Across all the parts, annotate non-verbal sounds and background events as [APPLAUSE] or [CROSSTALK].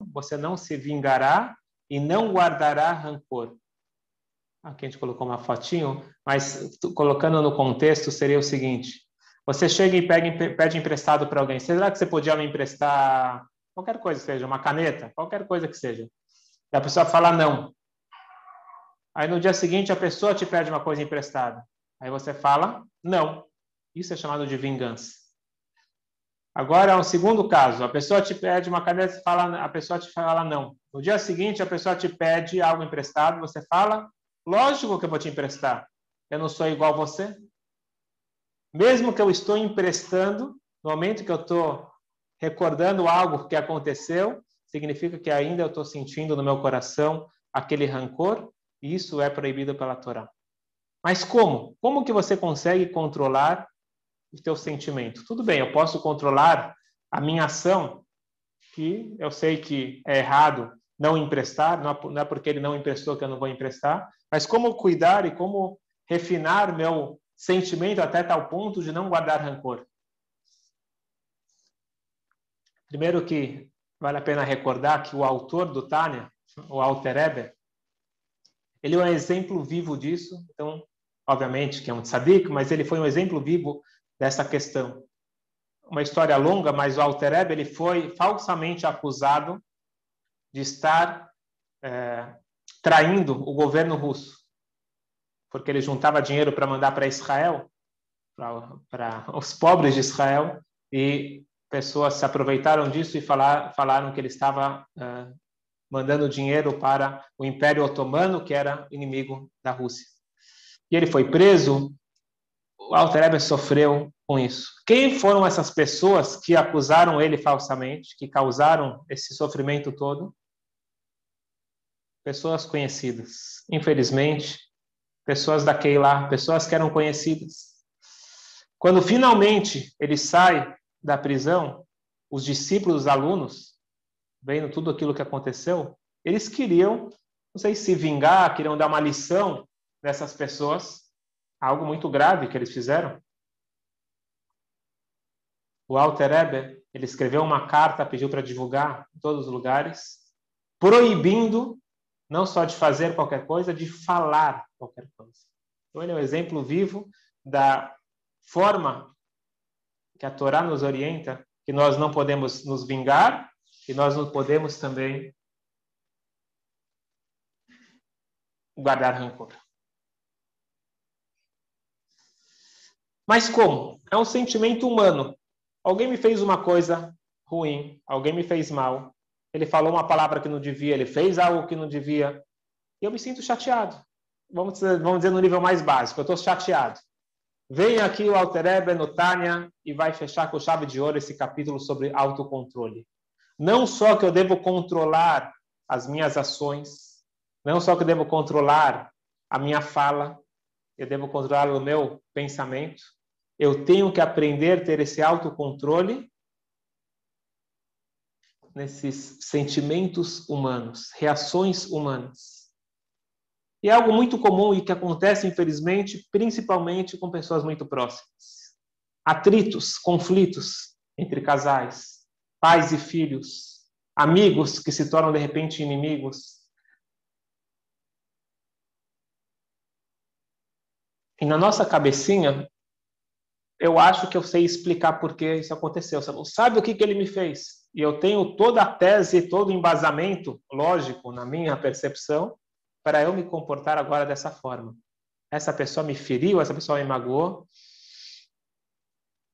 você não se vingará e não guardará rancor. Aqui a gente colocou uma fotinho, mas colocando no contexto seria o seguinte: você chega e pega, pede emprestado para alguém. Será que você podia me emprestar qualquer coisa que seja, uma caneta, qualquer coisa que seja? E a pessoa fala não. Aí no dia seguinte a pessoa te pede uma coisa emprestada. Aí você fala não. Isso é chamado de vingança. Agora, um segundo caso, a pessoa te pede uma caneta, fala, a pessoa te fala não. No dia seguinte, a pessoa te pede algo emprestado, você fala, lógico que eu vou te emprestar. Eu não sou igual a você. Mesmo que eu estou emprestando, no momento que eu estou recordando algo que aconteceu, significa que ainda eu estou sentindo no meu coração aquele rancor, e isso é proibido pela Torá. Mas como? Como que você consegue controlar o teu sentimento. Tudo bem, eu posso controlar a minha ação, que eu sei que é errado não emprestar, não é porque ele não emprestou que eu não vou emprestar, mas como cuidar e como refinar meu sentimento até tal ponto de não guardar rancor. Primeiro que vale a pena recordar que o autor do Tânia, o Alter Eber, ele é um exemplo vivo disso, então, obviamente que é um tzadik, mas ele foi um exemplo vivo dessa questão. Uma história longa, mas o Alter ele foi falsamente acusado de estar é, traindo o governo russo, porque ele juntava dinheiro para mandar para Israel, para os pobres de Israel, e pessoas se aproveitaram disso e falar, falaram que ele estava é, mandando dinheiro para o Império Otomano, que era inimigo da Rússia. E ele foi preso, Alter Eber sofreu com isso. Quem foram essas pessoas que acusaram ele falsamente, que causaram esse sofrimento todo? Pessoas conhecidas. Infelizmente, pessoas da Keilah, pessoas que eram conhecidas. Quando finalmente ele sai da prisão, os discípulos, os alunos, vendo tudo aquilo que aconteceu, eles queriam, não sei se vingar, queriam dar uma lição dessas pessoas, algo muito grave que eles fizeram. O Alter Eber, ele escreveu uma carta, pediu para divulgar em todos os lugares, proibindo não só de fazer qualquer coisa, de falar qualquer coisa. Então ele é um exemplo vivo da forma que a Torá nos orienta, que nós não podemos nos vingar e nós não podemos também guardar rancor. Mas como? É um sentimento humano. Alguém me fez uma coisa ruim, alguém me fez mal, ele falou uma palavra que não devia, ele fez algo que não devia, e eu me sinto chateado. Vamos dizer, vamos dizer no nível mais básico, eu estou chateado. Vem aqui o Alter Eber no Tânia e vai fechar com chave de ouro esse capítulo sobre autocontrole. Não só que eu devo controlar as minhas ações, não só que eu devo controlar a minha fala, eu devo controlar o meu pensamento, eu tenho que aprender a ter esse autocontrole nesses sentimentos humanos, reações humanas. E é algo muito comum e que acontece, infelizmente, principalmente com pessoas muito próximas. Atritos, conflitos entre casais, pais e filhos, amigos que se tornam de repente inimigos. E na nossa cabecinha, eu acho que eu sei explicar por que isso aconteceu. Sabe o que, que ele me fez? E eu tenho toda a tese, todo o embasamento lógico na minha percepção para eu me comportar agora dessa forma. Essa pessoa me feriu, essa pessoa me magoou.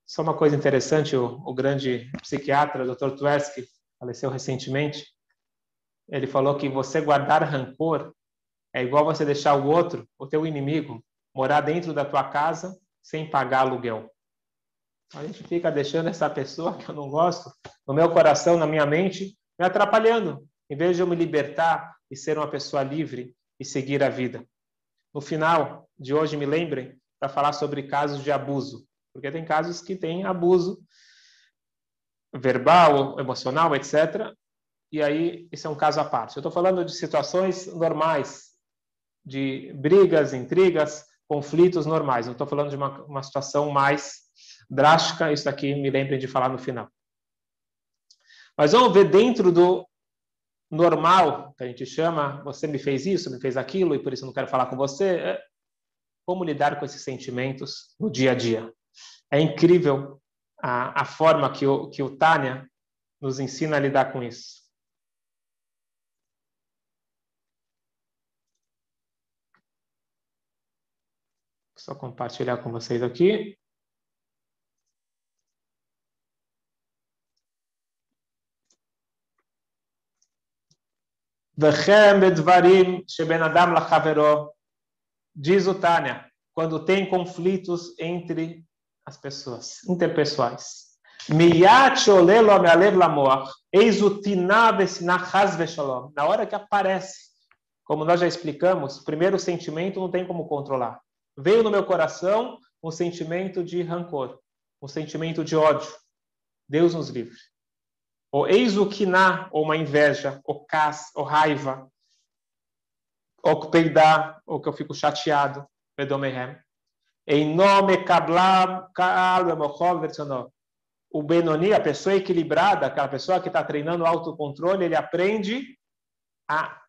Só uma coisa interessante, o, o grande psiquiatra, o Dr. Tversky, faleceu recentemente, ele falou que você guardar rancor é igual você deixar o outro, o teu inimigo, morar dentro da tua casa sem pagar aluguel. A gente fica deixando essa pessoa que eu não gosto no meu coração, na minha mente, me atrapalhando, em vez de eu me libertar e ser uma pessoa livre e seguir a vida. No final de hoje, me lembrem para falar sobre casos de abuso, porque tem casos que tem abuso verbal, emocional, etc. E aí, esse é um caso à parte. Eu estou falando de situações normais, de brigas, intrigas, conflitos normais. Não estou falando de uma, uma situação mais drástica, isso aqui me lembrem de falar no final. Mas vamos ver dentro do normal, que a gente chama, você me fez isso, me fez aquilo, e por isso eu não quero falar com você. É como lidar com esses sentimentos no dia a dia. É incrível a, a forma que o, que o Tânia nos ensina a lidar com isso. Só compartilhar com vocês aqui. Diz o Tânia, quando tem conflitos entre as pessoas, interpessoais. Na hora que aparece, como nós já explicamos, primeiro o sentimento não tem como controlar. Veio no meu coração um sentimento de rancor, um sentimento de ódio. Deus nos livre. Ou eis o kiná, ou uma inveja, ou cas, ou raiva, ou peidar, ou que eu fico chateado, pedomehem. Em nome kablam kaal O Benoni, a pessoa equilibrada, aquela pessoa que está treinando autocontrole, ele aprende a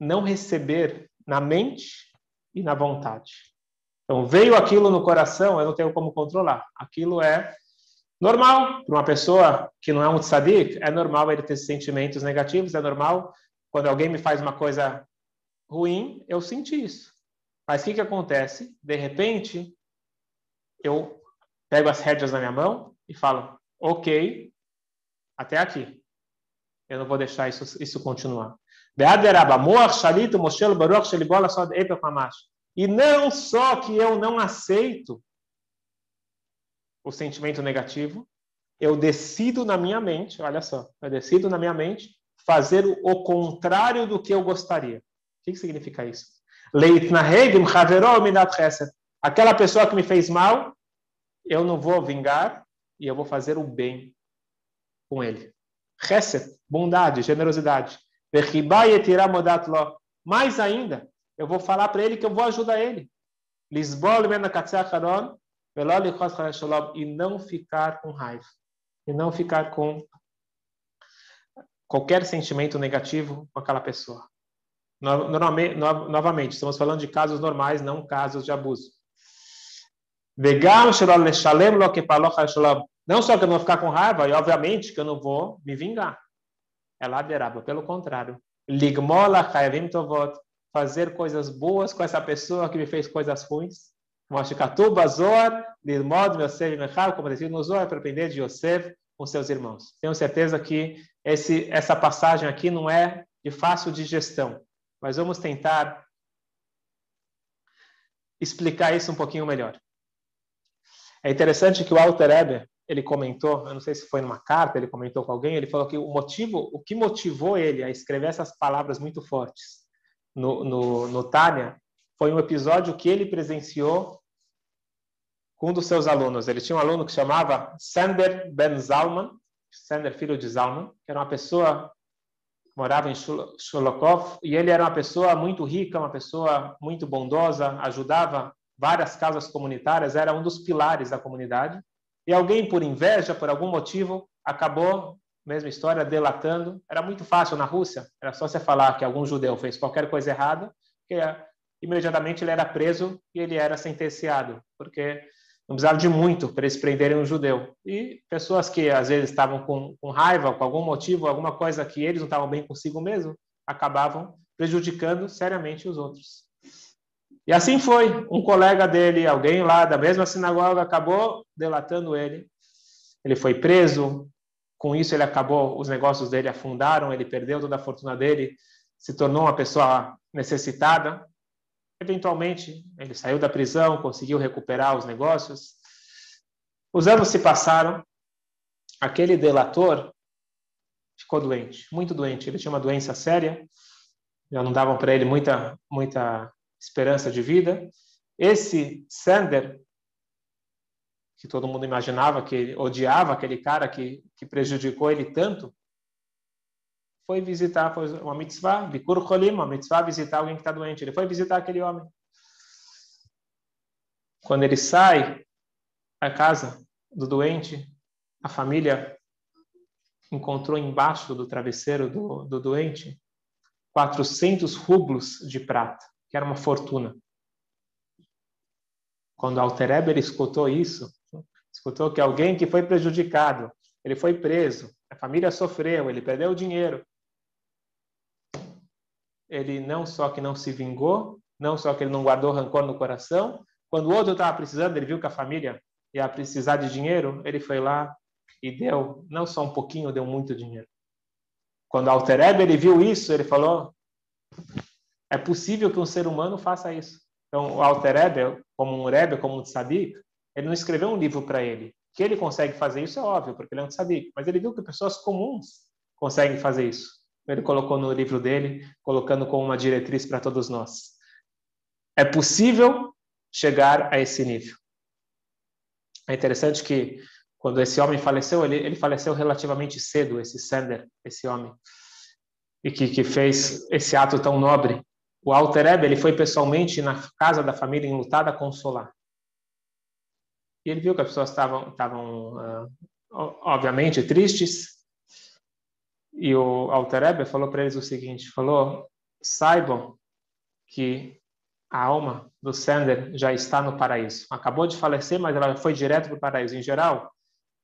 não receber na mente e na vontade. Então, veio aquilo no coração, eu não tenho como controlar. Aquilo é Normal, para uma pessoa que não é um tzadik, é normal ele ter sentimentos negativos, é normal. Quando alguém me faz uma coisa ruim, eu senti isso. Mas o que, que acontece? De repente, eu pego as rédeas na minha mão e falo, ok, até aqui. Eu não vou deixar isso, isso continuar. E não só que eu não aceito o sentimento negativo, eu decido na minha mente, olha só, eu decido na minha mente fazer o contrário do que eu gostaria. O que, que significa isso? Aquela pessoa que me fez mal, eu não vou vingar e eu vou fazer o bem com ele. Chesed, bondade, generosidade. Mais ainda, eu vou falar para ele que eu vou ajudar ele. Lisboa, e não ficar com raiva, e não ficar com qualquer sentimento negativo com aquela pessoa. Normalmente, novamente, estamos falando de casos normais, não casos de abuso. Não só que eu não vou ficar com raiva, e obviamente que eu não vou me vingar. É laderável, pelo contrário. Ligmola fazer coisas boas com essa pessoa que me fez coisas ruins Como decidido no Zohar, para aprender de Yosef com seus irmãos. Tenho certeza que esse, essa passagem aqui não é de fácil digestão, mas vamos tentar explicar isso um pouquinho melhor. É interessante que o Alter Eber, ele comentou, eu não sei se foi numa carta, ele comentou com alguém, ele falou que o motivo, o que motivou ele a escrever essas palavras muito fortes no, no, no Tânia foi um episódio que ele presenciou um dos seus alunos. Ele tinha um aluno que chamava Sander Ben Zalman, Sander, filho de Zalman, que era uma pessoa que morava em Sholokov, e ele era uma pessoa muito rica, uma pessoa muito bondosa, ajudava várias casas comunitárias, era um dos pilares da comunidade. E alguém, por inveja, por algum motivo, acabou, mesma história, delatando. Era muito fácil na Rússia, era só você falar que algum judeu fez qualquer coisa errada, que imediatamente ele era preso e ele era sentenciado, porque não precisava de muito para eles prenderem um judeu. E pessoas que às vezes estavam com, com raiva, com algum motivo, alguma coisa que eles não estavam bem consigo mesmo, acabavam prejudicando seriamente os outros. E assim foi. Um colega dele, alguém lá da mesma sinagoga, acabou delatando ele. Ele foi preso. Com isso, ele acabou, os negócios dele afundaram, ele perdeu toda a fortuna dele, se tornou uma pessoa necessitada. Eventualmente, ele saiu da prisão, conseguiu recuperar os negócios. Os anos se passaram. Aquele delator ficou doente, muito doente. Ele tinha uma doença séria. Já não davam para ele muita, muita esperança de vida. Esse Sander, que todo mundo imaginava que odiava aquele cara que, que prejudicou ele tanto, foi visitar, foi uma mitzvah, Bikur Cholim, uma mitzvah, visitar alguém que está doente. Ele foi visitar aquele homem. Quando ele sai da casa do doente, a família encontrou embaixo do travesseiro do, do doente 400 rublos de prata, que era uma fortuna. Quando Altereber escutou isso, escutou que alguém que foi prejudicado, ele foi preso, a família sofreu, ele perdeu o dinheiro. Ele não só que não se vingou, não só que ele não guardou rancor no coração, quando o outro estava precisando, ele viu que a família ia precisar de dinheiro, ele foi lá e deu, não só um pouquinho, deu muito dinheiro. Quando Altereb ele viu isso, ele falou: é possível que um ser humano faça isso. Então, o Altereb, como um Rebbe, como um tzadik, ele não escreveu um livro para ele. Que ele consegue fazer isso é óbvio, porque ele é um tzadik. Mas ele viu que pessoas comuns conseguem fazer isso. Ele colocou no livro dele, colocando como uma diretriz para todos nós. É possível chegar a esse nível. É interessante que quando esse homem faleceu, ele, ele faleceu relativamente cedo, esse Sender, esse homem, e que, que fez esse ato tão nobre. O Alter Ebe, ele foi pessoalmente na casa da família enlutada consolar. E ele viu que as pessoas estavam, estavam uh, obviamente, tristes. E o Alter Ebe falou para eles o seguinte, falou, saibam que a alma do Sander já está no paraíso. Acabou de falecer, mas ela foi direto para o paraíso. Em geral,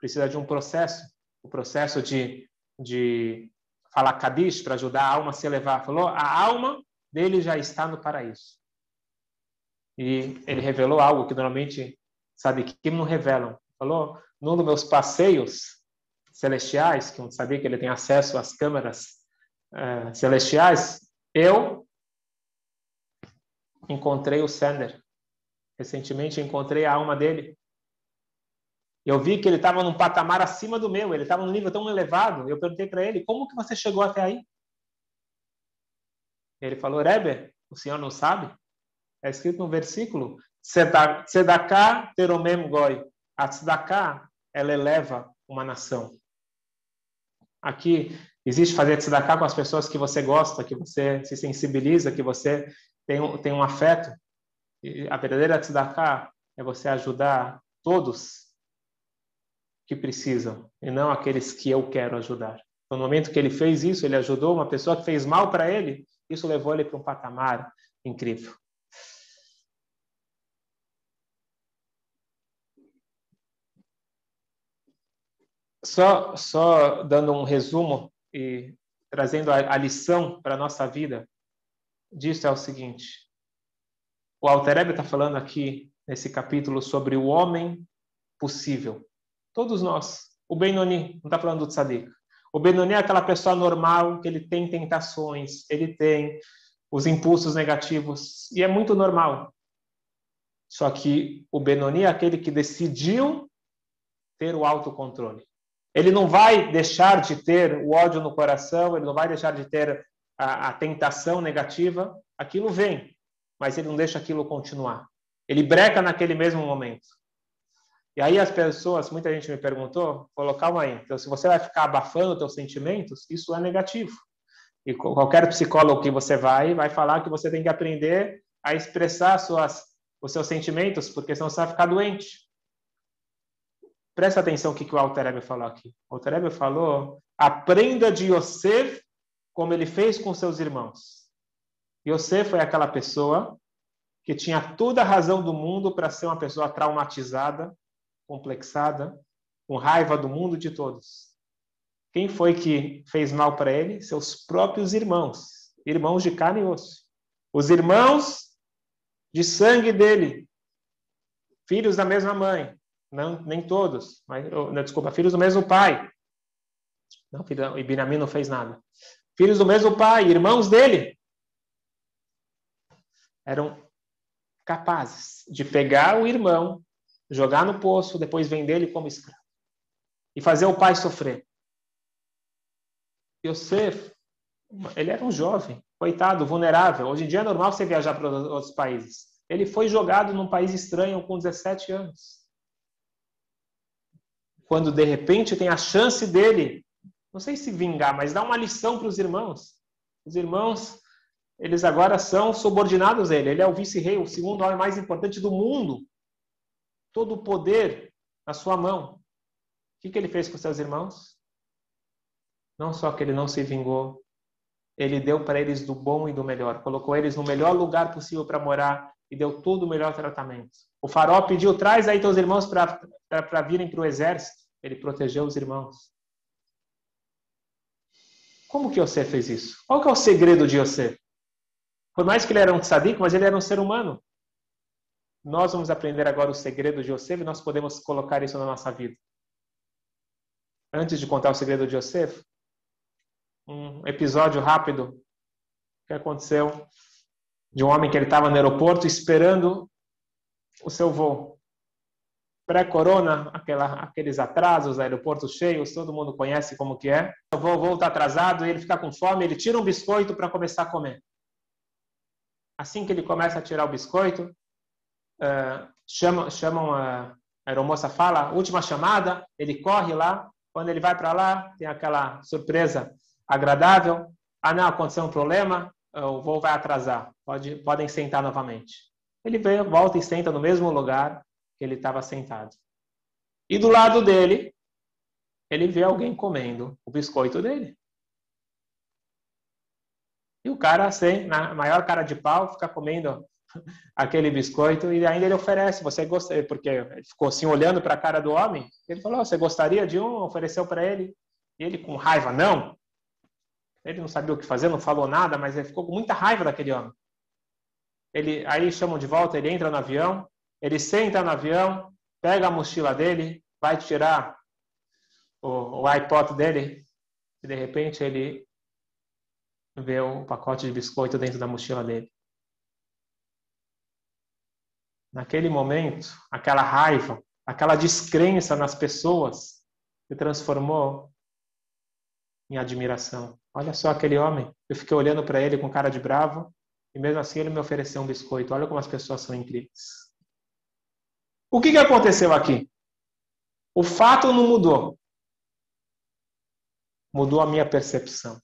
precisa de um processo, o processo de, de falar Kadish para ajudar a alma a se elevar. Falou, a alma dele já está no paraíso. E ele revelou algo que normalmente sabe que não revelam. Falou, num dos meus passeios celestiais, que eu sabia que ele tem acesso às câmeras uh, celestiais, eu encontrei o Sander. Recentemente encontrei a alma dele. Eu vi que ele estava num patamar acima do meu, ele estava num nível tão elevado. Eu perguntei para ele: como que você chegou até aí? Ele falou: Rebbe, o senhor não sabe? É escrito no versículo: Sedaká teromem goi. A tzedakah, ela eleva uma nação. Aqui existe fazer tzedakah com as pessoas que você gosta, que você se sensibiliza, que você tem um, tem um afeto. E a verdadeira tzedakah é você ajudar todos que precisam e não aqueles que eu quero ajudar. No momento que ele fez isso, ele ajudou uma pessoa que fez mal para ele, isso levou ele para um patamar incrível. Só, só dando um resumo e trazendo a, a lição para a nossa vida, disso é o seguinte. O Altereb está falando aqui, nesse capítulo, sobre o homem possível. Todos nós. O Benoni, não está falando do Tzadik. O Benoni é aquela pessoa normal, que ele tem tentações, ele tem os impulsos negativos, e é muito normal. Só que o Benoni é aquele que decidiu ter o autocontrole. Ele não vai deixar de ter o ódio no coração, ele não vai deixar de ter a, a tentação negativa, aquilo vem, mas ele não deixa aquilo continuar. Ele breca naquele mesmo momento. E aí as pessoas, muita gente me perguntou, falou, calma aí, então se você vai ficar abafando seus sentimentos, isso é negativo. E qualquer psicólogo que você vai, vai falar que você tem que aprender a expressar suas, os seus sentimentos, porque senão você vai ficar doente. Presta atenção o que, que o Alter falou aqui. O Alter falou, aprenda de Yosef como ele fez com seus irmãos. Yosef foi aquela pessoa que tinha toda a razão do mundo para ser uma pessoa traumatizada, complexada, com raiva do mundo de todos. Quem foi que fez mal para ele? Seus próprios irmãos, irmãos de carne e osso. Os irmãos de sangue dele, filhos da mesma mãe, não nem todos, mas não, desculpa, filhos do mesmo pai. Não, filho, Ibinami não fez nada filhos do mesmo pai, irmãos dele, eram capazes de pegar o irmão, jogar no poço, depois vender ele como escravo e fazer o pai sofrer. Yosef, ele era um jovem, coitado, vulnerável. Hoje em dia é normal você viajar para outros países. Ele foi jogado num país estranho com 17 anos. Quando de repente tem a chance dele não sei se vingar, mas dar uma lição para os irmãos. Os irmãos, eles agora são subordinados a ele. Ele é o vice-rei, o segundo homem mais importante do mundo. Todo o poder na sua mão. O que, que ele fez com seus irmãos? Não só que ele não se vingou, ele deu para eles do bom e do melhor, colocou eles no melhor lugar possível para morar e deu todo o melhor tratamento. O faraó pediu: traz aí teus irmãos para virem para o exército. Ele protegeu os irmãos. Como que Yosef fez isso? Qual que é o segredo de Yosef? Por mais que ele era um tzadik, mas ele era um ser humano. Nós vamos aprender agora o segredo de Yosef e nós podemos colocar isso na nossa vida. Antes de contar o segredo de Yosef, um episódio rápido que aconteceu de um homem que ele estava no aeroporto esperando o seu voo. Pré-corona, aqueles atrasos, aeroportos cheios, todo mundo conhece como que é. O voo está atrasado, ele fica com fome, ele tira um biscoito para começar a comer. Assim que ele começa a tirar o biscoito, chamam, chamam a, a aeromoça fala, última chamada, ele corre lá, quando ele vai para lá, tem aquela surpresa agradável. Ah, não, aconteceu um problema, o voo vai atrasar, Pode, podem sentar novamente. Ele vem, volta e senta no mesmo lugar que ele estava sentado. E do lado dele, ele vê alguém comendo o biscoito dele. E o cara, assim, na maior cara de pau, fica comendo [LAUGHS] aquele biscoito e ainda ele oferece. Você gostaria, porque ele ficou assim olhando para a cara do homem. Ele falou: Você gostaria de um? Ofereceu para ele. E ele, com raiva, não. Ele não sabia o que fazer, não falou nada, mas ele ficou com muita raiva daquele homem. Ele, aí chamam de volta, ele entra no avião, ele senta no avião, pega a mochila dele, vai tirar o, o iPod dele, e de repente ele vê um pacote de biscoito dentro da mochila dele. Naquele momento, aquela raiva, aquela descrença nas pessoas se transformou em admiração. Olha só aquele homem. Eu fiquei olhando para ele com cara de bravo e mesmo assim ele me ofereceu um biscoito. Olha como as pessoas são incríveis. O que, que aconteceu aqui? O fato não mudou. Mudou a minha percepção.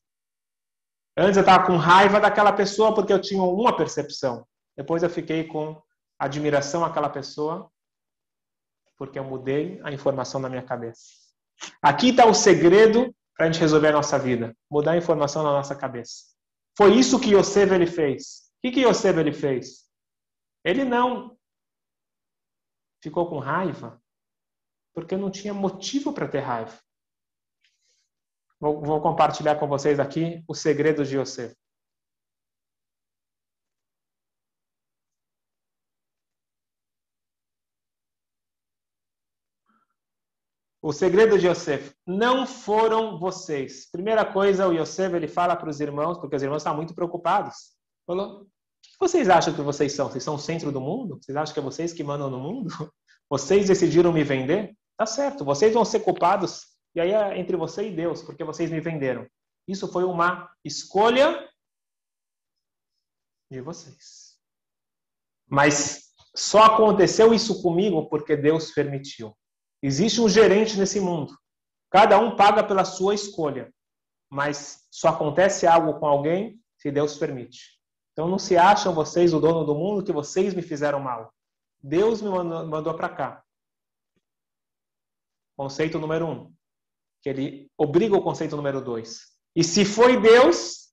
Antes eu estava com raiva daquela pessoa porque eu tinha uma percepção. Depois eu fiquei com admiração àquela pessoa porque eu mudei a informação na minha cabeça. Aqui está o segredo para a gente resolver a nossa vida, mudar a informação na nossa cabeça. Foi isso que Yosef ele fez. O que, que Yosef ele fez? Ele não ficou com raiva porque não tinha motivo para ter raiva. Vou, vou, compartilhar com vocês aqui o segredo de Yosef. O segredo de Yosef, não foram vocês. Primeira coisa, o Yosef ele fala para os irmãos, porque os irmãos estão muito preocupados. Falou: vocês acham que vocês são? Vocês são o centro do mundo? Vocês acham que é vocês que mandam no mundo? [LAUGHS] Vocês decidiram me vender? Tá certo, vocês vão ser culpados. E aí é entre você e Deus, porque vocês me venderam. Isso foi uma escolha de vocês. Mas só aconteceu isso comigo porque Deus permitiu. Existe um gerente nesse mundo. Cada um paga pela sua escolha. Mas só acontece algo com alguém se Deus permite. Então não se acham vocês o dono do mundo que vocês me fizeram mal. Deus me mandou para cá. Conceito número um. Que ele obriga o conceito número dois. E se foi Deus,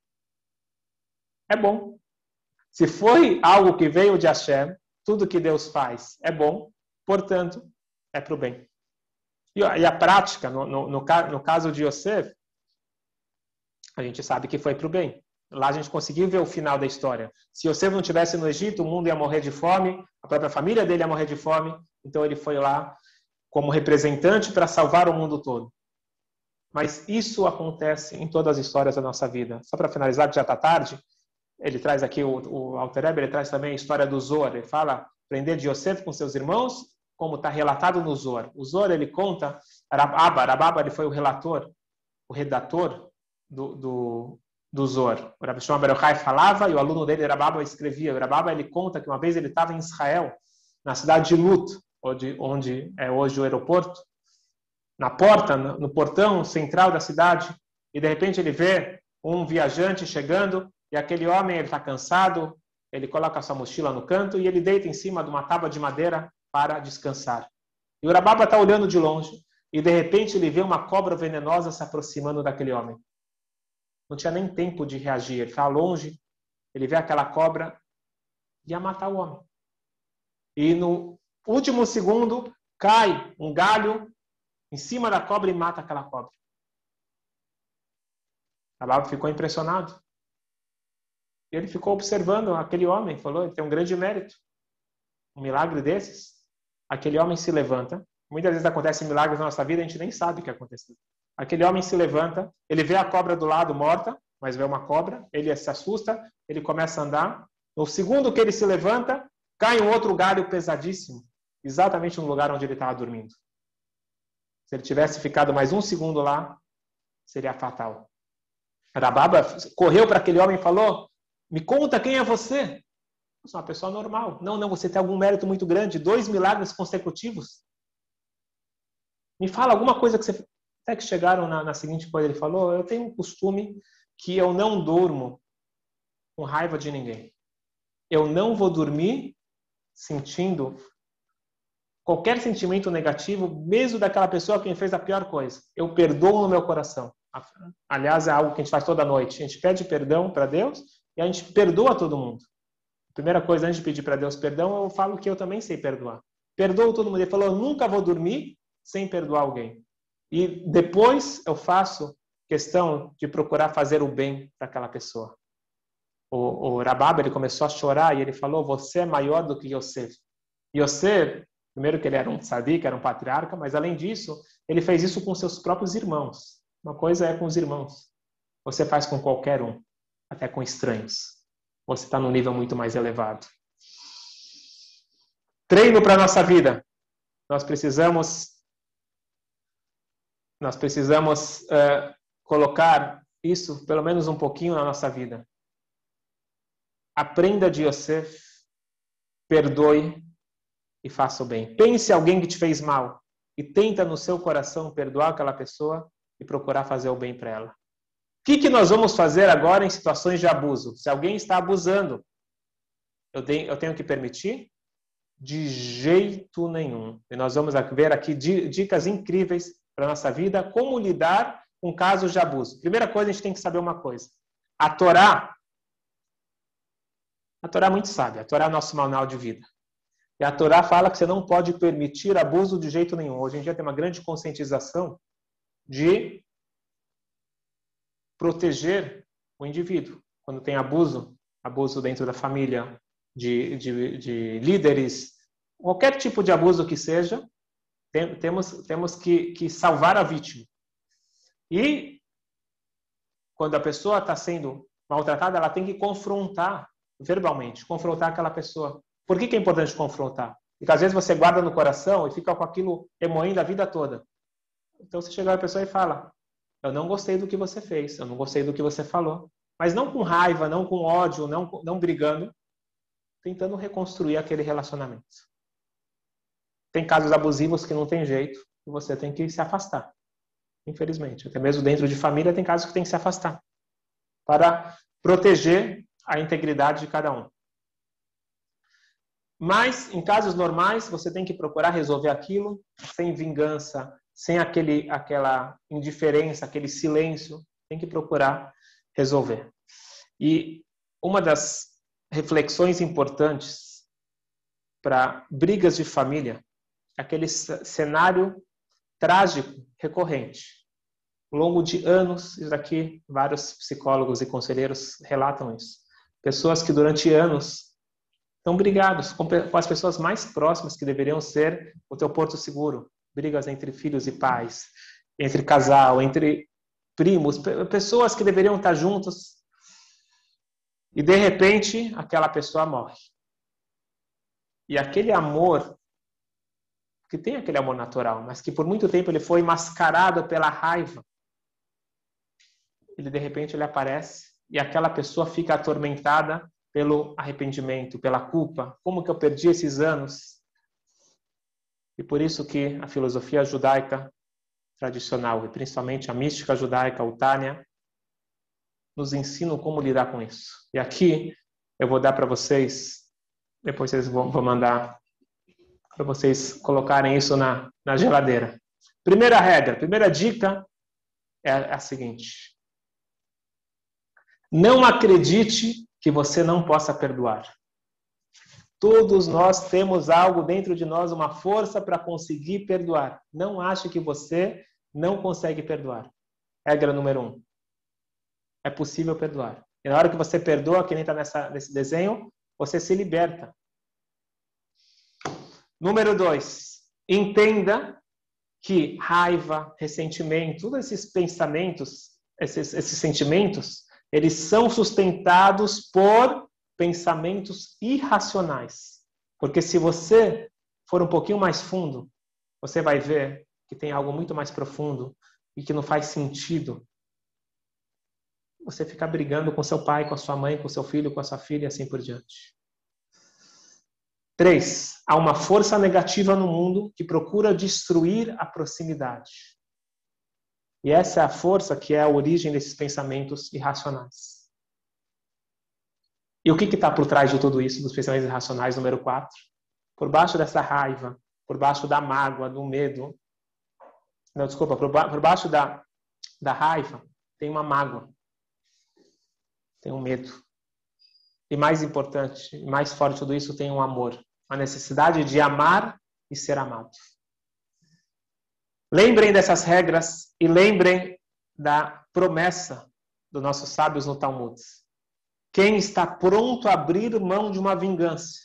é bom. Se foi algo que veio de Hashem, tudo que Deus faz é bom, portanto, é para o bem. E a, prática, no, no, no, no, caso de Yosef, a gente sabe que foi para o bem. Lá a gente conseguiu ver o final da história. Se Yosef não tivesse no Egito, o mundo ia morrer de fome, a própria família dele ia morrer de fome, então ele foi lá como representante para salvar o mundo todo. Mas isso acontece em todas as histórias da nossa vida. Só para finalizar, que já está tarde, ele traz aqui, o, o Alter Eber, ele traz também a história do Zor. Ele fala, aprender de Yosef com seus irmãos como está relatado no Zor. O Zor, ele conta, Rababa, Rababa ele foi o relator, o redator do, do, do Zor. O Rabi Shimon Baruchai falava e o aluno dele, Rababa, escrevia. O Rababa, ele conta que uma vez ele estava em Israel, na cidade de Lut, onde, onde é hoje o aeroporto, na porta, no portão central da cidade, e de repente ele vê um viajante chegando e aquele homem ele está cansado, ele coloca sua mochila no canto e ele deita em cima de uma tábua de madeira para descansar. E o Rababa está olhando de longe e de repente ele vê uma cobra venenosa se aproximando daquele homem. Não tinha nem tempo de reagir. Ele estava longe, ele vê aquela cobra, ia matar o homem. E no último segundo, cai um galho em cima da cobra e mata aquela cobra. Rabab ficou impressionado. Ele ficou observando aquele homem, falou, ele tem um grande mérito. Um milagre desses. Aquele homem se levanta. Muitas vezes acontecem milagres na nossa vida, a gente nem sabe o que aconteceu. Aquele homem se levanta, ele vê a cobra do lado morta, mas vê uma cobra, ele se assusta, ele começa a andar. No segundo que ele se levanta, cai um outro galho pesadíssimo, exatamente no lugar onde ele estava dormindo. Se ele tivesse ficado mais um segundo lá, seria fatal. Rababa correu para aquele homem e falou: Me conta quem é você. Eu sou uma pessoa normal. Não, não, você tem algum mérito muito grande, dois milagres consecutivos. Me fala alguma coisa que você. Até que chegaram na, na seguinte coisa, ele falou: Eu tenho um costume que eu não durmo com raiva de ninguém. Eu não vou dormir sentindo qualquer sentimento negativo, mesmo daquela pessoa que me fez a pior coisa. Eu perdoo no meu coração. Aliás, é algo que a gente faz toda noite. A gente pede perdão para Deus e a gente perdoa todo mundo. A primeira coisa, antes de pedir para Deus perdão, eu falo que eu também sei perdoar. Perdoo todo mundo. Ele falou, eu nunca vou dormir sem perdoar alguém. E depois eu faço questão de procurar fazer o bem para aquela pessoa. O, o Rabab, ele começou a chorar e ele falou, você é maior do que Yosef. Yosef, primeiro que ele era um tzadik, era um patriarca, mas além disso, ele fez isso com seus próprios irmãos. Uma coisa é com os irmãos. Você faz com qualquer um, até com estranhos. Você está num nível muito mais elevado. Treino para a nossa vida. Nós precisamos nós precisamos uh, colocar isso, pelo menos um pouquinho, na nossa vida. Aprenda de Yosef, perdoe e faça o bem. Pense alguém que te fez mal e tenta no seu coração perdoar aquela pessoa e procurar fazer o bem para ela. O que, que nós vamos fazer agora em situações de abuso? Se alguém está abusando, eu tenho que permitir? De jeito nenhum. E nós vamos ver aqui dicas incríveis para a nossa vida, como lidar com casos de abuso. Primeira coisa, a gente tem que saber uma coisa. A Torá, a Torá é muito sábia. A Torá é nosso manual de vida. E a Torá fala que você não pode permitir abuso de jeito nenhum. Hoje em dia tem uma grande conscientização de proteger o indivíduo. Quando tem abuso, abuso dentro da família, de, de, de líderes, qualquer tipo de abuso que seja, tem, temos, temos que, que salvar a vítima. E quando a pessoa está sendo maltratada, ela tem que confrontar verbalmente, confrontar aquela pessoa. Por que, que é importante confrontar? Porque às vezes você guarda no coração e fica com aquilo remoendo a vida toda. Então você chega a pessoa e fala: Eu não gostei do que você fez, eu não gostei do que você falou. Mas não com raiva, não com ódio, não, não brigando, tentando reconstruir aquele relacionamento. Tem casos abusivos que não tem jeito e você tem que se afastar. Infelizmente. Até mesmo dentro de família tem casos que tem que se afastar para proteger a integridade de cada um. Mas, em casos normais, você tem que procurar resolver aquilo sem vingança, sem aquele, aquela indiferença, aquele silêncio, tem que procurar resolver. E uma das reflexões importantes para brigas de família, aquele cenário trágico recorrente. Ao longo de anos, isso aqui vários psicólogos e conselheiros relatam isso. Pessoas que durante anos estão brigados com as pessoas mais próximas que deveriam ser o teu porto seguro, brigas entre filhos e pais, entre casal, entre primos, pessoas que deveriam estar juntos. E de repente, aquela pessoa morre. E aquele amor, que tem aquele amor natural, mas que por muito tempo ele foi mascarado pela raiva, ele de repente ele aparece e aquela pessoa fica atormentada pelo arrependimento, pela culpa. Como que eu perdi esses anos? E por isso que a filosofia judaica tradicional, e principalmente a mística judaica, o Tânia, nos ensinam como lidar com isso. E aqui eu vou dar para vocês, depois vocês vão, mandar para vocês colocarem isso na, na geladeira. Primeira regra, primeira dica é a seguinte: Não acredite que você não possa perdoar. Todos nós temos algo dentro de nós, uma força para conseguir perdoar. Não ache que você não consegue perdoar. Regra número um. É possível perdoar. E na hora que você perdoa, que nem está nesse desenho, você se liberta. Número dois. Entenda que raiva, ressentimento, todos esses pensamentos, esses, esses sentimentos, eles são sustentados por pensamentos irracionais. Porque se você for um pouquinho mais fundo, você vai ver que tem algo muito mais profundo e que não faz sentido. Você ficar brigando com seu pai, com a sua mãe, com seu filho, com a sua filha e assim por diante. Três, há uma força negativa no mundo que procura destruir a proximidade. E essa é a força que é a origem desses pensamentos irracionais. E o que está por trás de tudo isso, dos pensamentos irracionais, número 4? Por baixo dessa raiva, por baixo da mágoa, do medo, não, desculpa, por, ba por baixo da, da raiva, tem uma mágoa, tem um medo. E mais importante, mais forte de tudo isso, tem um amor. A necessidade de amar e ser amado. Lembrem dessas regras e lembrem da promessa dos nossos sábios no Talmud. Quem está pronto a abrir mão de uma vingança,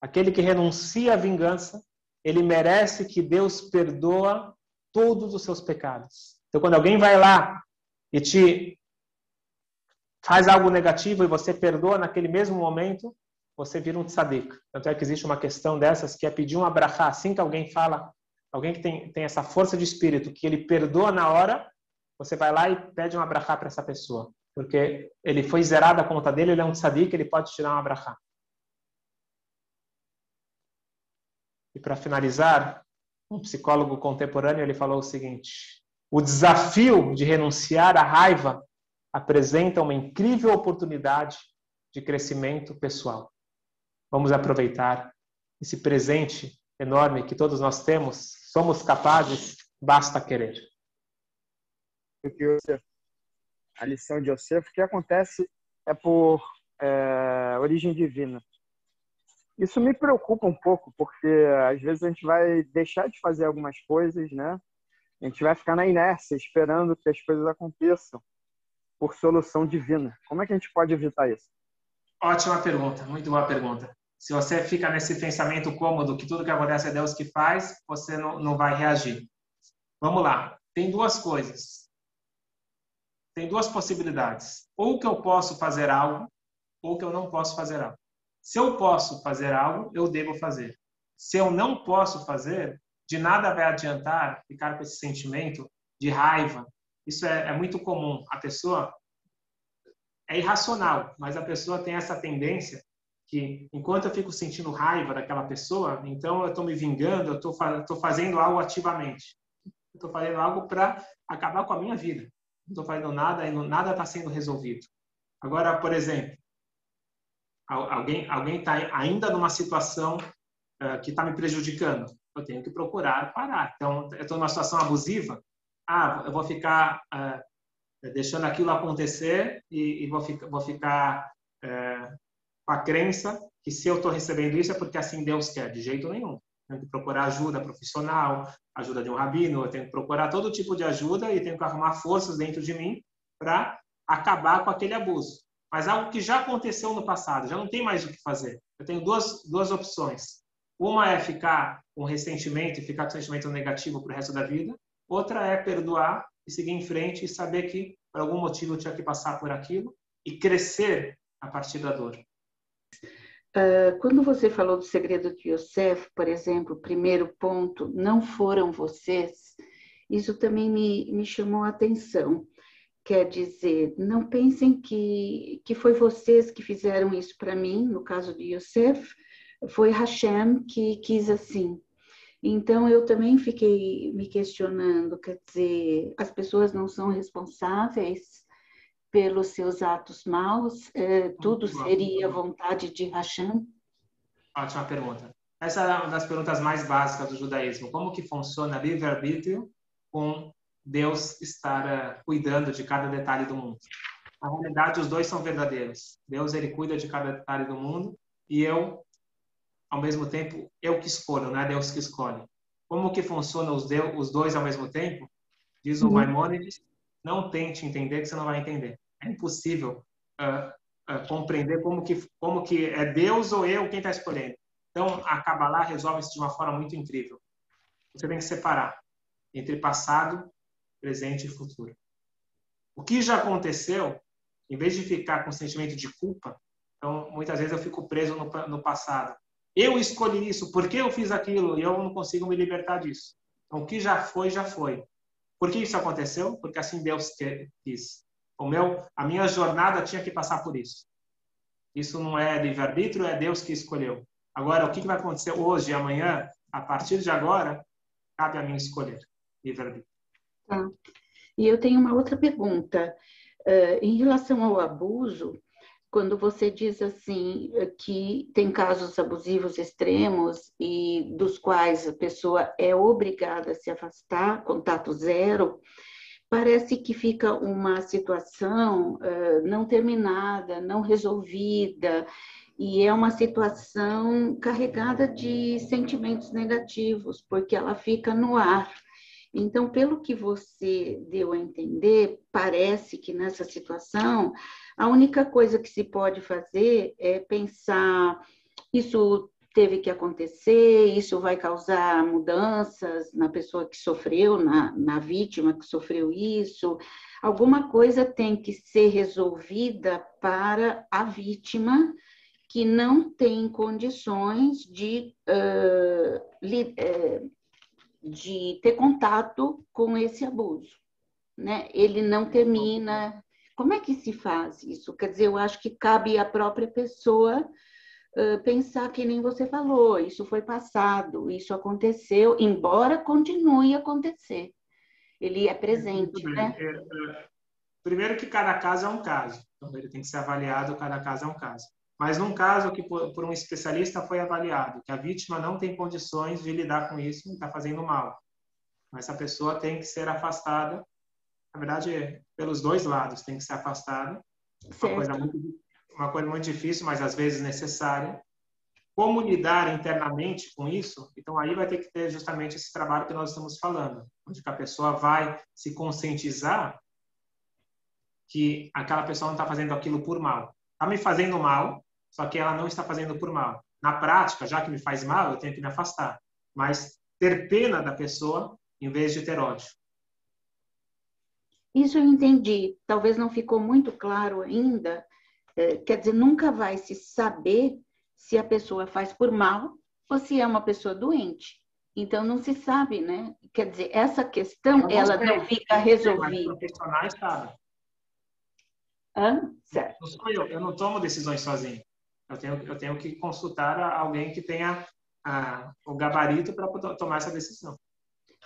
aquele que renuncia à vingança, ele merece que Deus perdoa todos os seus pecados. Então, quando alguém vai lá e te faz algo negativo e você perdoa naquele mesmo momento, você vira um tzadik. Tanto é que existe uma questão dessas que é pedir um abrahá. Assim que alguém fala, alguém que tem, tem essa força de espírito, que ele perdoa na hora, você vai lá e pede um abrahá para essa pessoa porque ele foi zerado a conta dele, ele é um tzadik, ele pode tirar uma brachá. E para finalizar, um psicólogo contemporâneo ele falou o seguinte: o desafio de renunciar à raiva apresenta uma incrível oportunidade de crescimento pessoal. Vamos aproveitar esse presente enorme que todos nós temos. Somos capazes, basta querer a lição de Yosef, o que acontece é por é, origem divina. Isso me preocupa um pouco, porque às vezes a gente vai deixar de fazer algumas coisas, né? A gente vai ficar na inércia, esperando que as coisas aconteçam por solução divina. Como é que a gente pode evitar isso? Ótima pergunta, muito boa pergunta. Se você fica nesse pensamento cômodo que tudo que acontece é Deus que faz, você não, não vai reagir. Vamos lá. Tem duas coisas tem duas possibilidades. Ou que eu posso fazer algo, ou que eu não posso fazer algo. Se eu posso fazer algo, eu devo fazer. Se eu não posso fazer, de nada vai adiantar ficar com esse sentimento de raiva. Isso é, é muito comum. A pessoa é irracional, mas a pessoa tem essa tendência que, enquanto eu fico sentindo raiva daquela pessoa, então eu estou me vingando, eu estou fazendo algo ativamente. Estou fazendo algo para acabar com a minha vida não estou fazendo nada e nada está sendo resolvido. Agora, por exemplo, alguém alguém está ainda numa situação uh, que está me prejudicando, eu tenho que procurar parar. Então, eu estou numa situação abusiva, ah, eu vou ficar uh, deixando aquilo acontecer e, e vou, ficar, vou ficar uh, com a crença que se eu estou recebendo isso é porque assim Deus quer. De jeito nenhum tenho que procurar ajuda profissional, ajuda de um rabino, eu tenho que procurar todo tipo de ajuda e tenho que arrumar forças dentro de mim para acabar com aquele abuso. Mas algo que já aconteceu no passado, já não tem mais o que fazer. Eu tenho duas, duas opções. Uma é ficar com ressentimento e ficar com sentimento negativo para o resto da vida. Outra é perdoar e seguir em frente e saber que, por algum motivo, eu tinha que passar por aquilo e crescer a partir da dor. Uh, quando você falou do segredo de Yosef, por exemplo, primeiro ponto, não foram vocês, isso também me, me chamou a atenção. Quer dizer, não pensem que, que foi vocês que fizeram isso para mim, no caso de Yosef, foi Hashem que quis assim. Então, eu também fiquei me questionando, quer dizer, as pessoas não são responsáveis pelos seus atos maus, é, tudo seria vontade de Hashem? Ótima pergunta. Essa é uma das perguntas mais básicas do judaísmo. Como que funciona livre-arbítrio com Deus estar uh, cuidando de cada detalhe do mundo? na realidade, os dois são verdadeiros. Deus, ele cuida de cada detalhe do mundo e eu, ao mesmo tempo, eu que escolho, não é Deus que escolhe. Como que funciona os, Deus, os dois ao mesmo tempo? Diz o uhum. Maimonides, não tente entender que você não vai entender. É impossível uh, uh, compreender como que, como que é Deus ou eu quem está escolhendo. Então, a Kabbalah resolve isso de uma forma muito incrível. Você tem que separar entre passado, presente e futuro. O que já aconteceu, em vez de ficar com sentimento de culpa, então muitas vezes eu fico preso no, no passado. Eu escolhi isso, por que eu fiz aquilo e eu não consigo me libertar disso. Então, o que já foi, já foi. Por que isso aconteceu? Porque assim Deus quis. O meu, a minha jornada tinha que passar por isso. Isso não é livre-arbítrio, é Deus que escolheu. Agora, o que vai acontecer hoje amanhã, a partir de agora, cabe a mim escolher livre-arbítrio. Tá. E eu tenho uma outra pergunta. Uh, em relação ao abuso, quando você diz assim que tem casos abusivos extremos e dos quais a pessoa é obrigada a se afastar, contato zero, parece que fica uma situação uh, não terminada, não resolvida, e é uma situação carregada de sentimentos negativos, porque ela fica no ar. Então, pelo que você deu a entender, parece que nessa situação a única coisa que se pode fazer é pensar isso teve que acontecer, isso vai causar mudanças na pessoa que sofreu, na, na vítima que sofreu isso. Alguma coisa tem que ser resolvida para a vítima que não tem condições de, uh, li, uh, de ter contato com esse abuso. Né? Ele não termina. Como é que se faz isso? Quer dizer, eu acho que cabe à própria pessoa pensar que nem você falou, isso foi passado, isso aconteceu, embora continue a acontecer. Ele é presente, né? É, é, primeiro que cada caso é um caso, então ele tem que ser avaliado, cada caso é um caso. Mas num caso que por, um especialista foi avaliado, que a vítima não tem condições de lidar com isso está fazendo mal. Essa pessoa tem que ser afastada, na verdade, pelos dois lados, tem que ser afastada. Uma coisa, muito, uma coisa muito difícil, mas às vezes necessária. Como lidar internamente com isso? Então, aí vai ter que ter justamente esse trabalho que nós estamos falando, onde a pessoa vai se conscientizar que aquela pessoa não está fazendo aquilo por mal. Está me fazendo mal, só que ela não está fazendo por mal. Na prática, já que me faz mal, eu tenho que me afastar. Mas ter pena da pessoa em vez de ter ódio. Isso eu entendi. Talvez não ficou muito claro ainda. É, quer dizer, nunca vai se saber se a pessoa faz por mal ou se é uma pessoa doente. Então não se sabe, né? Quer dizer, essa questão ela não fica resolvida. Os profissionais sabem. Hã? Certo. Não sou eu, eu não tomo decisões sozinho. Eu tenho, eu tenho que consultar alguém que tenha a, o gabarito para tomar essa decisão.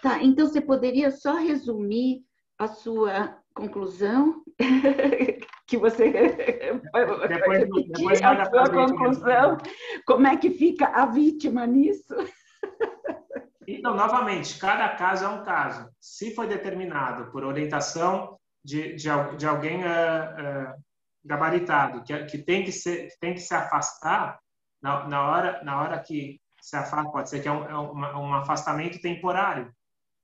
Tá, então você poderia só resumir a sua conclusão [LAUGHS] que você [LAUGHS] depois, depois a sua conclusão como é que fica a vítima nisso [LAUGHS] então novamente cada caso é um caso se foi determinado por orientação de, de, de alguém uh, uh, gabaritado, que, que, tem que ser, que tem que se afastar na, na hora, na hora que se afasta, pode ser que é um, é um, afastamento temporário.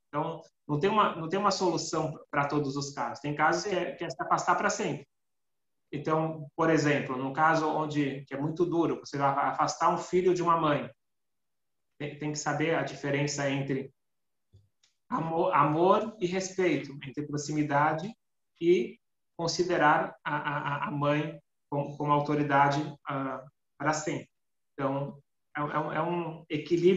Então, não tem uma, não tem uma solução para todos os casos. Tem casos que é, que é se afastar para sempre. Então, por exemplo, num caso onde que é muito duro, você vai afastar um filho de uma mãe, tem, tem que saber a diferença entre amor, amor e respeito, entre proximidade e considerar a, a, a mãe como, como autoridade uh, para sempre. Então, é, é, um, é um equilíbrio